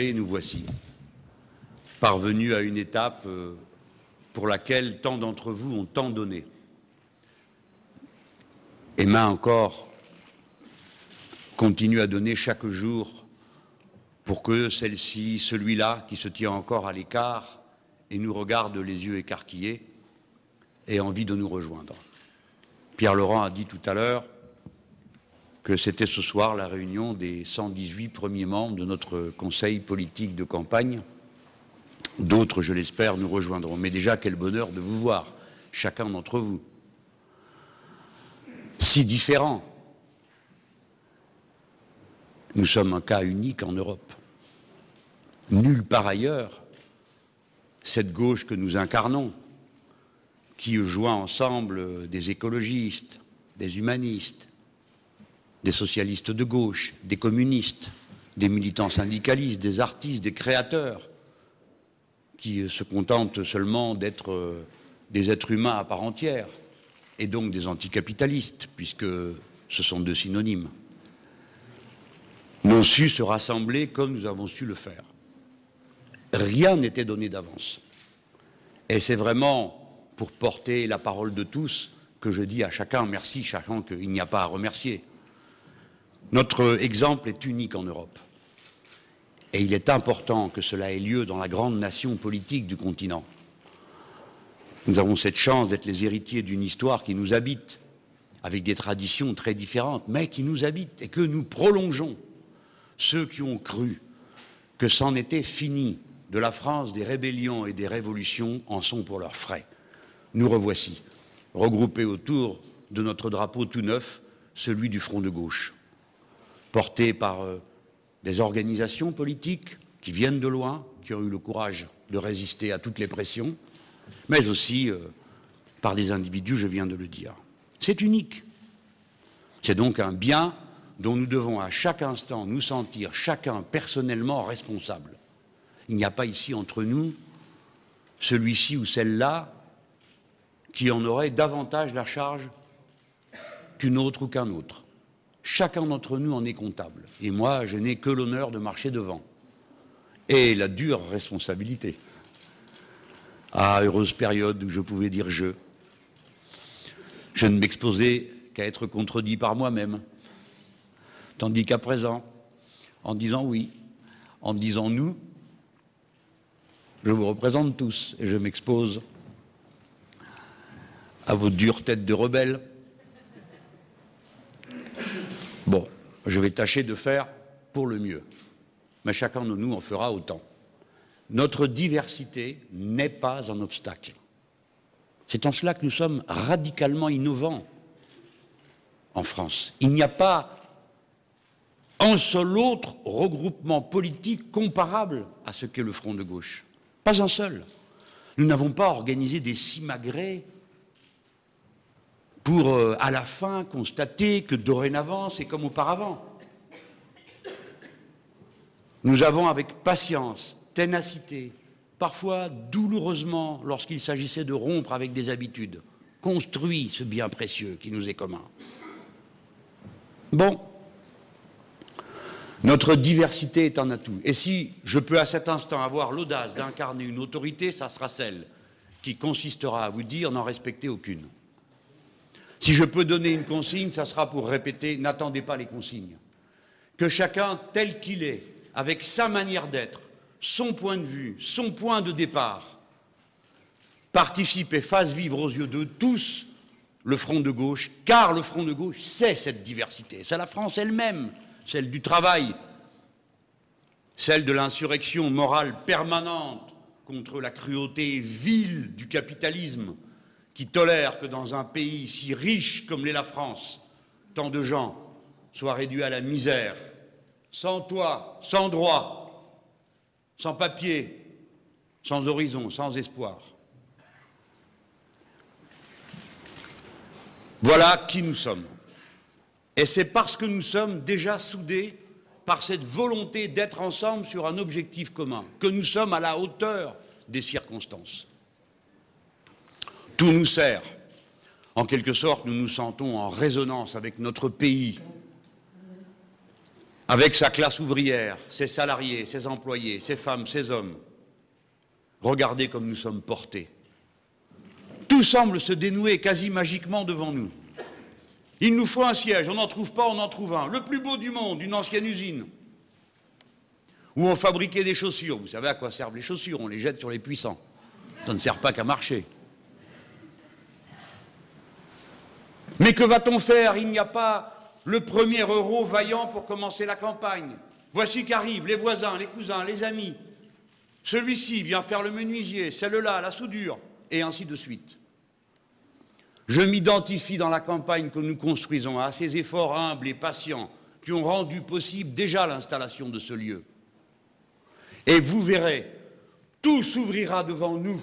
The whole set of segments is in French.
Et nous voici parvenus à une étape euh, pour laquelle tant d'entre vous ont tant donné. Et main encore continue à donner chaque jour pour que celle-ci, celui-là qui se tient encore à l'écart et nous regarde les yeux écarquillés, ait envie de nous rejoindre. Pierre Laurent a dit tout à l'heure que c'était ce soir la réunion des 118 premiers membres de notre conseil politique de campagne. D'autres, je l'espère, nous rejoindront. Mais déjà, quel bonheur de vous voir, chacun d'entre vous. Si différents. Nous sommes un cas unique en Europe. Nulle part ailleurs, cette gauche que nous incarnons, qui joint ensemble des écologistes, des humanistes, des socialistes de gauche, des communistes, des militants syndicalistes, des artistes, des créateurs, qui se contentent seulement d'être euh, des êtres humains à part entière, et donc des anticapitalistes, puisque ce sont deux synonymes, n'ont su se rassembler comme nous avons su le faire. Rien n'était donné d'avance. Et c'est vraiment pour porter la parole de tous que je dis à chacun merci, sachant qu'il n'y a pas à remercier. Notre exemple est unique en Europe. Et il est important que cela ait lieu dans la grande nation politique du continent. Nous avons cette chance d'être les héritiers d'une histoire qui nous habite, avec des traditions très différentes, mais qui nous habite et que nous prolongeons. Ceux qui ont cru que c'en était fini de la France des rébellions et des révolutions en sont pour leurs frais. Nous revoici, regroupés autour de notre drapeau tout neuf, celui du front de gauche portés par euh, des organisations politiques qui viennent de loin, qui ont eu le courage de résister à toutes les pressions, mais aussi euh, par des individus, je viens de le dire. C'est unique. C'est donc un bien dont nous devons à chaque instant nous sentir chacun personnellement responsable. Il n'y a pas ici entre nous celui-ci ou celle-là qui en aurait davantage la charge qu'une autre ou qu'un autre. Chacun d'entre nous en est comptable. Et moi, je n'ai que l'honneur de marcher devant. Et la dure responsabilité. Ah, heureuse période où je pouvais dire je. Je ne m'exposais qu'à être contredit par moi-même. Tandis qu'à présent, en disant oui, en disant nous, je vous représente tous et je m'expose à vos dures têtes de rebelles Bon, je vais tâcher de faire pour le mieux, mais chacun de nous en fera autant. Notre diversité n'est pas un obstacle. C'est en cela que nous sommes radicalement innovants en France. Il n'y a pas un seul autre regroupement politique comparable à ce qu'est le Front de gauche. Pas un seul. Nous n'avons pas organisé des simagrées pour euh, à la fin constater que dorénavant c'est comme auparavant. Nous avons avec patience, ténacité, parfois douloureusement lorsqu'il s'agissait de rompre avec des habitudes, construit ce bien précieux qui nous est commun. Bon, notre diversité est un atout. Et si je peux à cet instant avoir l'audace d'incarner une autorité, ça sera celle qui consistera à vous dire n'en respecter aucune. Si je peux donner une consigne, ça sera pour répéter n'attendez pas les consignes. Que chacun, tel qu'il est, avec sa manière d'être, son point de vue, son point de départ, participe et fasse vivre aux yeux de tous le front de gauche, car le front de gauche, c'est cette diversité. C'est la France elle-même, celle du travail, celle de l'insurrection morale permanente contre la cruauté vile du capitalisme, qui tolère que dans un pays si riche comme l'est la France, tant de gens soient réduits à la misère, sans toit, sans droit, sans papier, sans horizon, sans espoir. Voilà qui nous sommes. Et c'est parce que nous sommes déjà soudés par cette volonté d'être ensemble sur un objectif commun que nous sommes à la hauteur des circonstances. Tout nous sert. En quelque sorte, nous nous sentons en résonance avec notre pays. avec sa classe ouvrière, ses salariés, ses employés, ses femmes, ses hommes. Regardez comme nous sommes portés. Tout semble se dénouer quasi magiquement devant nous. Il nous faut un siège, on n'en trouve pas, on en trouve un. Le plus beau du monde, une ancienne usine, où on fabriquait des chaussures. Vous savez à quoi servent les chaussures On les jette sur les puissants. Ça ne sert pas qu'à marcher. Mais que va-t-on faire Il n'y a pas le premier euro vaillant pour commencer la campagne. Voici qu'arrivent les voisins, les cousins, les amis. Celui-ci vient faire le menuisier, celle-là, la soudure, et ainsi de suite. Je m'identifie dans la campagne que nous construisons à ces efforts humbles et patients qui ont rendu possible déjà l'installation de ce lieu. Et vous verrez, tout s'ouvrira devant nous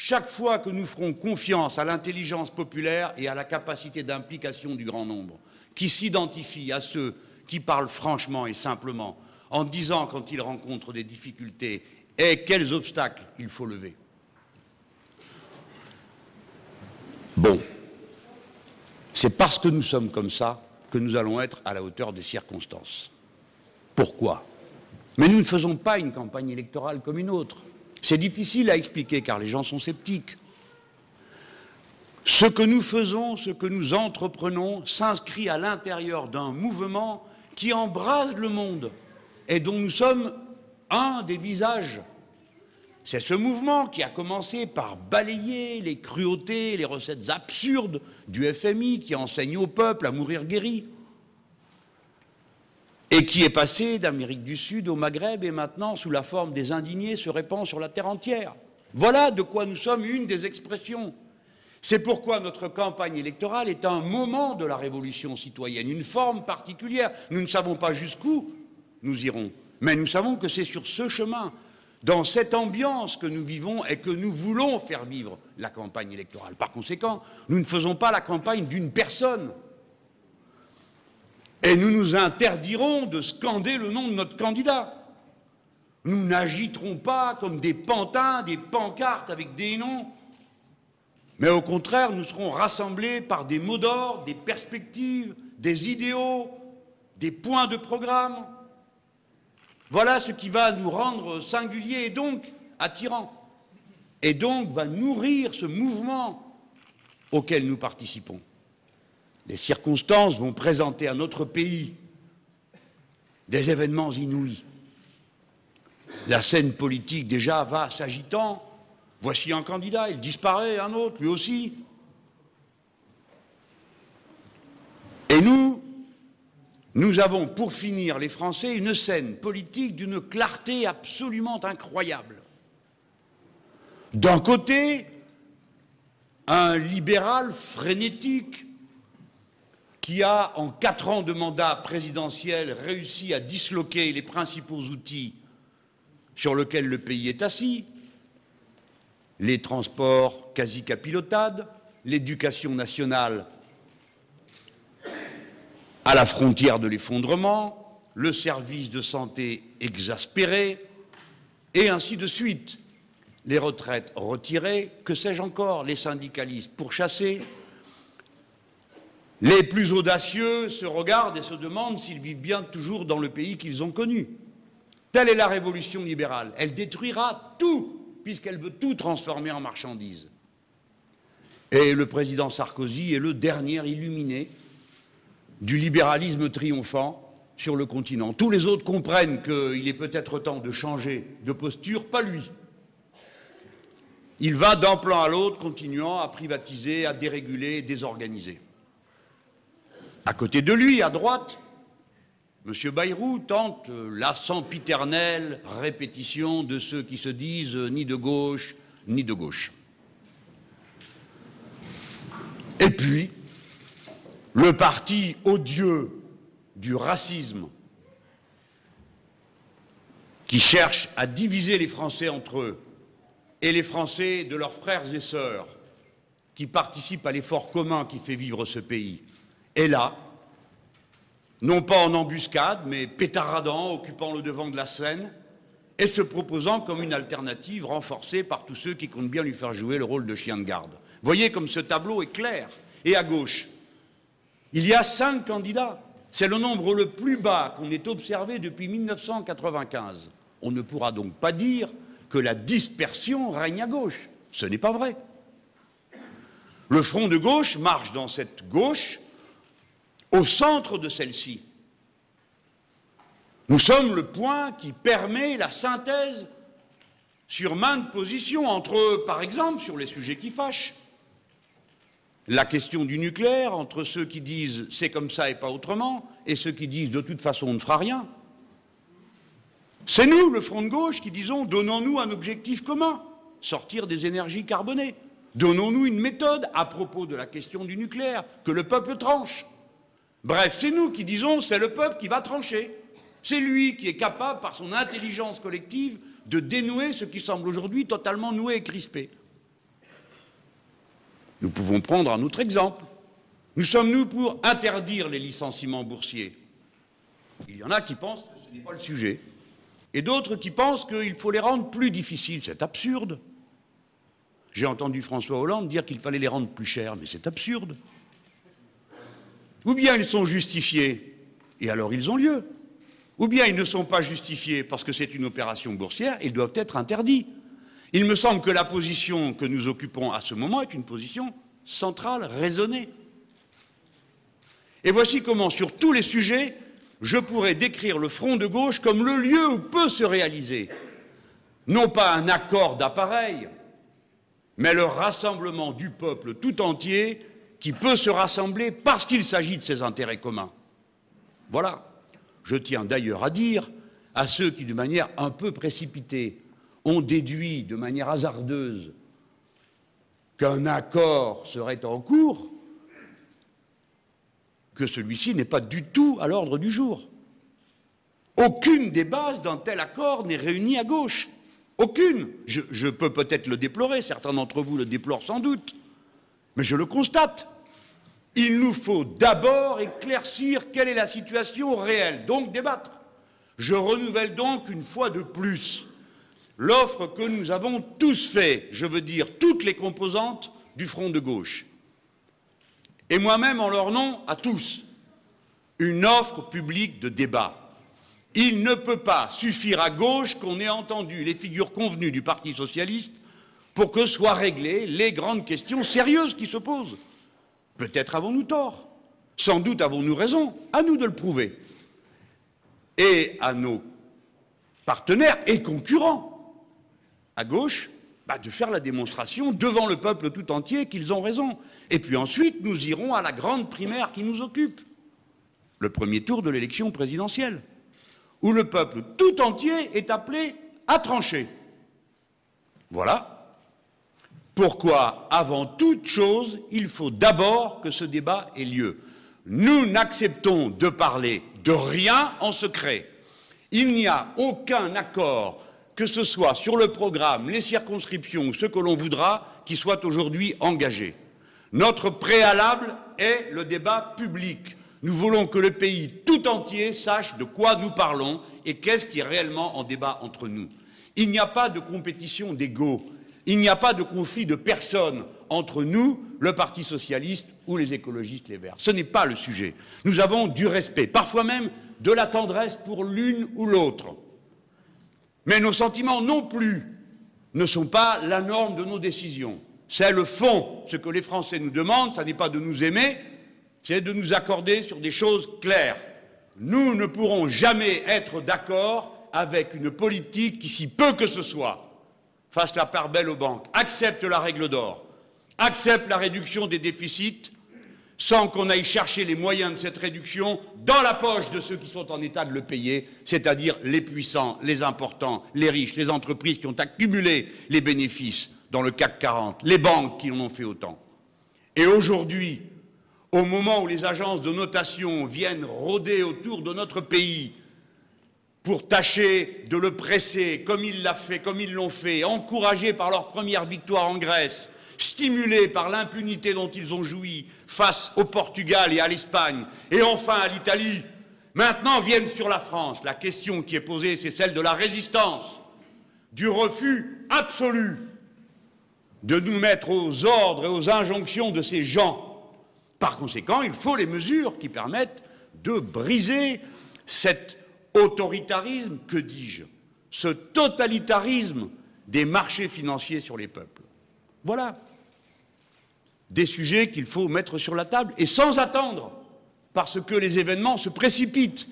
chaque fois que nous ferons confiance à l'intelligence populaire et à la capacité d'implication du grand nombre, qui s'identifient à ceux qui parlent franchement et simplement, en disant quand ils rencontrent des difficultés et quels obstacles il faut lever. Bon, c'est parce que nous sommes comme ça que nous allons être à la hauteur des circonstances. Pourquoi? Mais nous ne faisons pas une campagne électorale comme une autre. C'est difficile à expliquer car les gens sont sceptiques. Ce que nous faisons, ce que nous entreprenons, s'inscrit à l'intérieur d'un mouvement qui embrase le monde et dont nous sommes un des visages. C'est ce mouvement qui a commencé par balayer les cruautés, les recettes absurdes du FMI qui enseigne au peuple à mourir guéri, et qui est passé d'Amérique du Sud au Maghreb et maintenant, sous la forme des indignés, se répand sur la terre entière. Voilà de quoi nous sommes une des expressions. C'est pourquoi notre campagne électorale est un moment de la révolution citoyenne, une forme particulière. Nous ne savons pas jusqu'où nous irons, mais nous savons que c'est sur ce chemin dans cette ambiance que nous vivons et que nous voulons faire vivre la campagne électorale. Par conséquent, nous ne faisons pas la campagne d'une personne. Et nous nous interdirons de scander le nom de notre candidat. Nous n'agiterons pas comme des pantins, des pancartes avec des noms, mais au contraire, nous serons rassemblés par des mots d'ordre, des perspectives, des idéaux, des points de programme, voilà ce qui va nous rendre singuliers et donc attirants, et donc va nourrir ce mouvement auquel nous participons. Les circonstances vont présenter à notre pays des événements inouïs. La scène politique déjà va s'agitant. Voici un candidat, il disparaît, un autre, lui aussi. Et nous, nous avons, pour finir, les Français, une scène politique d'une clarté absolument incroyable. D'un côté, un libéral frénétique qui a, en quatre ans de mandat présidentiel, réussi à disloquer les principaux outils sur lesquels le pays est assis, les transports quasi capilotades, l'éducation nationale à la frontière de l'effondrement, le service de santé exaspéré, et ainsi de suite. Les retraites retirées, que sais-je encore, les syndicalistes pourchassés. Les plus audacieux se regardent et se demandent s'ils vivent bien toujours dans le pays qu'ils ont connu. Telle est la révolution libérale. Elle détruira tout, puisqu'elle veut tout transformer en marchandises. Et le président Sarkozy est le dernier illuminé du libéralisme triomphant sur le continent. Tous les autres comprennent qu'il est peut-être temps de changer de posture, pas lui. Il va d'un plan à l'autre, continuant à privatiser, à déréguler, désorganiser. À côté de lui, à droite, M. Bayrou tente la sempiternelle répétition de ceux qui se disent ni de gauche ni de gauche. Et puis, le parti odieux du racisme qui cherche à diviser les Français entre eux et les Français de leurs frères et sœurs qui participent à l'effort commun qui fait vivre ce pays, est là, non pas en embuscade, mais pétaradant, occupant le devant de la scène, et se proposant comme une alternative renforcée par tous ceux qui comptent bien lui faire jouer le rôle de chien de garde. Voyez comme ce tableau est clair. Et à gauche, il y a cinq candidats C'est le nombre le plus bas qu'on ait observé depuis 1995. On ne pourra donc pas dire que la dispersion règne à gauche. Ce n'est pas vrai. Le front de gauche marche dans cette gauche au centre de celle-ci. Nous sommes le point qui permet la synthèse sur maintes positions, entre, par exemple, sur les sujets qui fâchent. La question du nucléaire, entre ceux qui disent c'est comme ça et pas autrement, et ceux qui disent de toute façon on ne fera rien. C'est nous, le Front de gauche, qui disons donnons-nous un objectif commun, sortir des énergies carbonées. Donnons-nous une méthode à propos de la question du nucléaire, que le peuple tranche. Bref, c'est nous qui disons c'est le peuple qui va trancher. C'est lui qui est capable, par son intelligence collective, de dénouer ce qui semble aujourd'hui totalement noué et crispé. Nous pouvons prendre un autre exemple. Nous sommes, nous, pour interdire les licenciements boursiers. Il y en a qui pensent que ce n'est pas le sujet, et d'autres qui pensent qu'il faut les rendre plus difficiles. C'est absurde. J'ai entendu François Hollande dire qu'il fallait les rendre plus chers, mais c'est absurde. Ou bien ils sont justifiés, et alors ils ont lieu. Ou bien ils ne sont pas justifiés parce que c'est une opération boursière et doivent être interdits. Il me semble que la position que nous occupons à ce moment est une position centrale, raisonnée. Et voici comment, sur tous les sujets, je pourrais décrire le front de gauche comme le lieu où peut se réaliser, non pas un accord d'appareil, mais le rassemblement du peuple tout entier qui peut se rassembler parce qu'il s'agit de ses intérêts communs. Voilà. Je tiens d'ailleurs à dire à ceux qui, de manière un peu précipitée, ont déduit de manière hasardeuse qu'un accord serait en cours, que celui-ci n'est pas du tout à l'ordre du jour. Aucune des bases d'un tel accord n'est réunie à gauche. Aucune. Je, je peux peut-être le déplorer, certains d'entre vous le déplorent sans doute, mais je le constate. Il nous faut d'abord éclaircir quelle est la situation réelle, donc débattre. Je renouvelle donc une fois de plus l'offre que nous avons tous fait, je veux dire toutes les composantes du front de gauche, et moi-même en leur nom à tous, une offre publique de débat. Il ne peut pas suffire à gauche qu'on ait entendu les figures convenues du Parti socialiste pour que soient réglées les grandes questions sérieuses qui se posent. Peut-être avons-nous tort, sans doute avons-nous raison, à nous de le prouver. Et à nos partenaires et concurrents à gauche, bah, de faire la démonstration devant le peuple tout entier qu'ils ont raison. Et puis ensuite, nous irons à la grande primaire qui nous occupe, le premier tour de l'élection présidentielle, où le peuple tout entier est appelé à trancher. Voilà. Pourquoi, avant toute chose, il faut d'abord que ce débat ait lieu. Nous n'acceptons de parler de rien en secret. Il n'y a aucun accord que ce soit sur le programme, les circonscriptions ou ce que l'on voudra, qui soit aujourd'hui engagé. Notre préalable est le débat public. Nous voulons que le pays tout entier sache de quoi nous parlons et qu'est-ce qui est réellement en débat entre nous. Il n'y a pas de compétition d'ego, il n'y a pas de conflit de personnes entre nous, le Parti socialiste ou les écologistes les Verts. Ce n'est pas le sujet. Nous avons du respect, parfois même de la tendresse pour l'une ou l'autre. Mais nos sentiments non plus ne sont pas la norme de nos décisions. C'est le fond. Ce que les Français nous demandent, ce n'est pas de nous aimer, c'est de nous accorder sur des choses claires. Nous ne pourrons jamais être d'accord avec une politique qui, si peu que ce soit, fasse la part belle aux banques, accepte la règle d'or, accepte la réduction des déficits, sans qu'on aille chercher les moyens de cette réduction dans la poche de ceux qui sont en état de le payer, c'est-à-dire les puissants, les importants, les riches, les entreprises qui ont accumulé les bénéfices dans le CAC 40, les banques qui en ont fait autant. Et aujourd'hui, au moment où les agences de notation viennent rôder autour de notre pays pour tâcher de le presser comme ils l'ont fait, encouragés par leur première victoire en Grèce, stimulés par l'impunité dont ils ont joui face au Portugal et à l'Espagne, et enfin à l'Italie, maintenant viennent sur la France. La question qui est posée, c'est celle de la résistance, du refus absolu de nous mettre aux ordres et aux injonctions de ces gens. Par conséquent, il faut les mesures qui permettent de briser cet autoritarisme, que dis-je, ce totalitarisme des marchés financiers sur les peuples. Voilà des sujets qu'il faut mettre sur la table et sans attendre, parce que les événements se précipitent.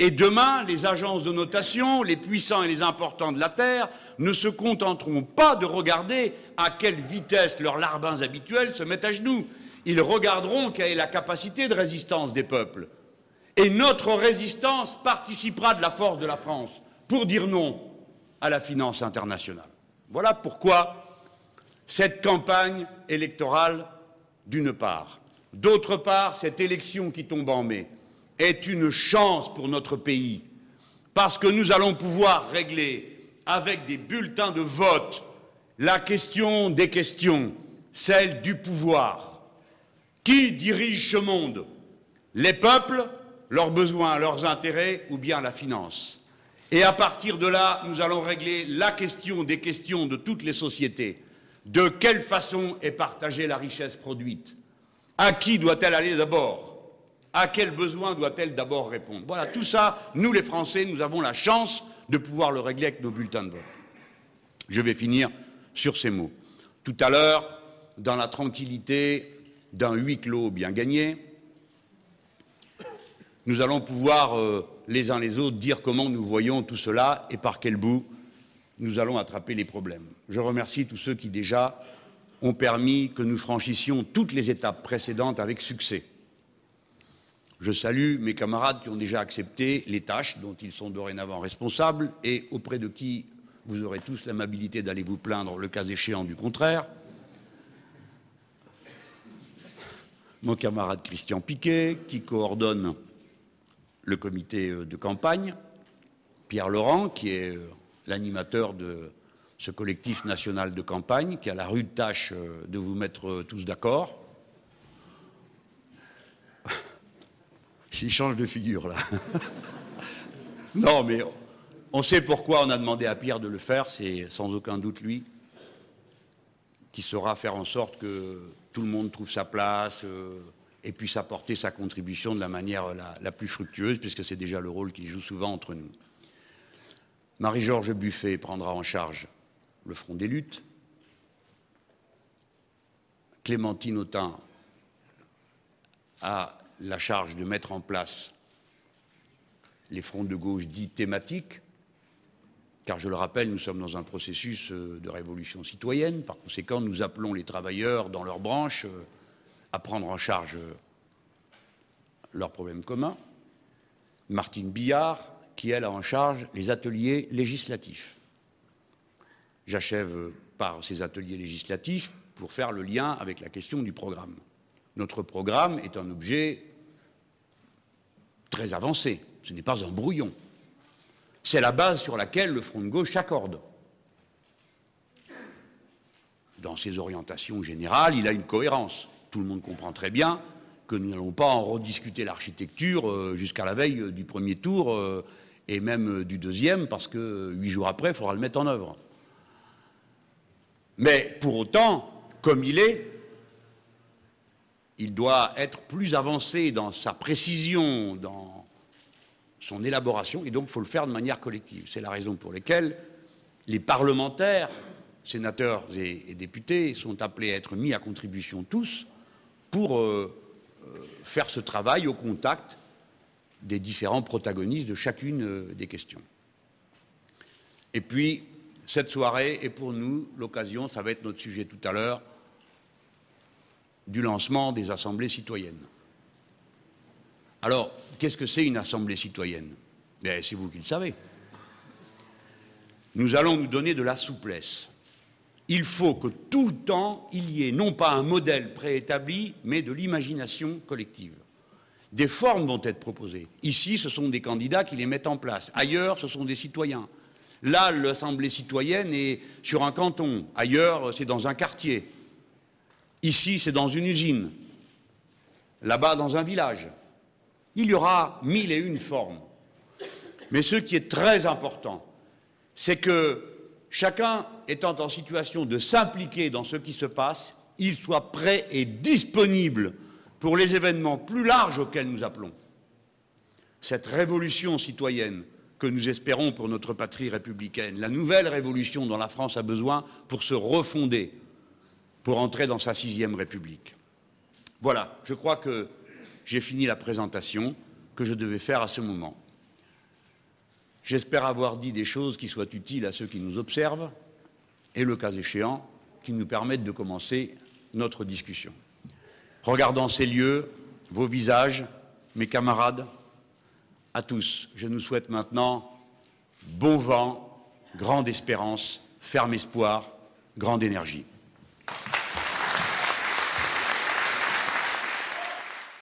Et demain, les agences de notation, les puissants et les importants de la Terre ne se contenteront pas de regarder à quelle vitesse leurs larbins habituels se mettent à genoux. Ils regarderont quelle est la capacité de résistance des peuples. Et notre résistance participera de la force de la France pour dire non à la finance internationale. Voilà pourquoi cette campagne électorale, d'une part. D'autre part, cette élection qui tombe en mai est une chance pour notre pays, parce que nous allons pouvoir régler avec des bulletins de vote la question des questions, celle du pouvoir. Qui dirige ce monde? Les peuples, leurs besoins, leurs intérêts ou bien la finance. Et à partir de là, nous allons régler la question des questions de toutes les sociétés. De quelle façon est partagée la richesse produite? À qui doit-elle aller d'abord? À quels besoins doit-elle d'abord répondre? Voilà, tout ça, nous les Français, nous avons la chance de pouvoir le régler avec nos bulletins de vote. Je vais finir sur ces mots. Tout à l'heure, dans la tranquillité d'un huis clos bien gagné, nous allons pouvoir, euh, les uns les autres, dire comment nous voyons tout cela et par quel bout nous allons attraper les problèmes. Je remercie tous ceux qui déjà ont permis que nous franchissions toutes les étapes précédentes avec succès. Je salue mes camarades qui ont déjà accepté les tâches dont ils sont dorénavant responsables et auprès de qui vous aurez tous l'amabilité d'aller vous plaindre le cas échéant du contraire. Mon camarade Christian Piquet, qui coordonne le comité de campagne, Pierre Laurent, qui est l'animateur de ce collectif national de campagne qui a la rude tâche euh, de vous mettre euh, tous d'accord. J'y change de figure là. non, mais on sait pourquoi on a demandé à Pierre de le faire, c'est sans aucun doute lui qui saura faire en sorte que tout le monde trouve sa place euh, et puisse apporter sa contribution de la manière la plus fructueuse, puisque c'est déjà le rôle qu'il joue souvent entre nous. Marie-Georges Buffet prendra en charge le front des luttes. Clémentine Autain a la charge de mettre en place les fronts de gauche dits thématiques, car je le rappelle, nous sommes dans un processus euh, de révolution citoyenne. Par conséquent, nous appelons les travailleurs dans leurs branches euh, à prendre en charge euh, leurs problèmes communs. Martine Billard qui, elle, a en charge les ateliers législatifs. J'achève par ces ateliers législatifs pour faire le lien avec la question du programme. Notre programme est un objet très avancé, ce n'est pas un brouillon. C'est la base sur laquelle le Front de gauche s'accorde. Dans ses orientations générales, il a une cohérence. Tout le monde comprend très bien que nous n'allons pas en rediscuter l'architecture euh, jusqu'à la veille euh, du premier tour euh, et même du deuxième, parce que huit jours après, il faudra le mettre en œuvre. Mais pour autant, comme il est, il doit être plus avancé dans sa précision, dans son élaboration, et donc il faut le faire de manière collective. C'est la raison pour laquelle les parlementaires, sénateurs et, députés, sont appelés à être mis à contribution tous pour euh, euh, faire ce travail au contact des différents protagonistes de chacune euh, des questions. Et puis, cette soirée est pour nous l'occasion, ça va être notre sujet tout à l'heure, du lancement des assemblées citoyennes. Alors, qu'est-ce que c'est une assemblée citoyenne? Bien, c'est vous qui le savez. Nous allons nous donner de la souplesse. Il faut que tout le temps, il y ait non pas un modèle préétabli, mais de l'imagination collective. Des formes vont être proposées. Ici, ce sont des candidats qui les mettent en place. Ailleurs, ce sont des citoyens. Là, l'Assemblée citoyenne est sur un canton. Ailleurs, c'est dans un quartier. Ici, c'est dans une usine. Là-bas, dans un village. Il y aura mille et une formes. Mais ce qui est très important, c'est que chacun étant en situation de s'impliquer dans ce qui se passe, il soit prêt et disponible pour les événements plus larges auxquels nous appelons. cette révolution citoyenne que nous espérons pour notre patrie républicaine, la nouvelle révolution dont la France a besoin pour se refonder, pour entrer dans sa sixième République. Voilà, je crois que j'ai fini la présentation que je devais faire à ce moment. J'espère avoir dit des choses qui soient utiles à ceux qui nous observent et, le cas échéant, qui nous permettent de commencer notre discussion. Regardant ces lieux, vos visages, mes camarades, à tous, je nous souhaite maintenant bon vent, grande espérance, ferme espoir, grande énergie.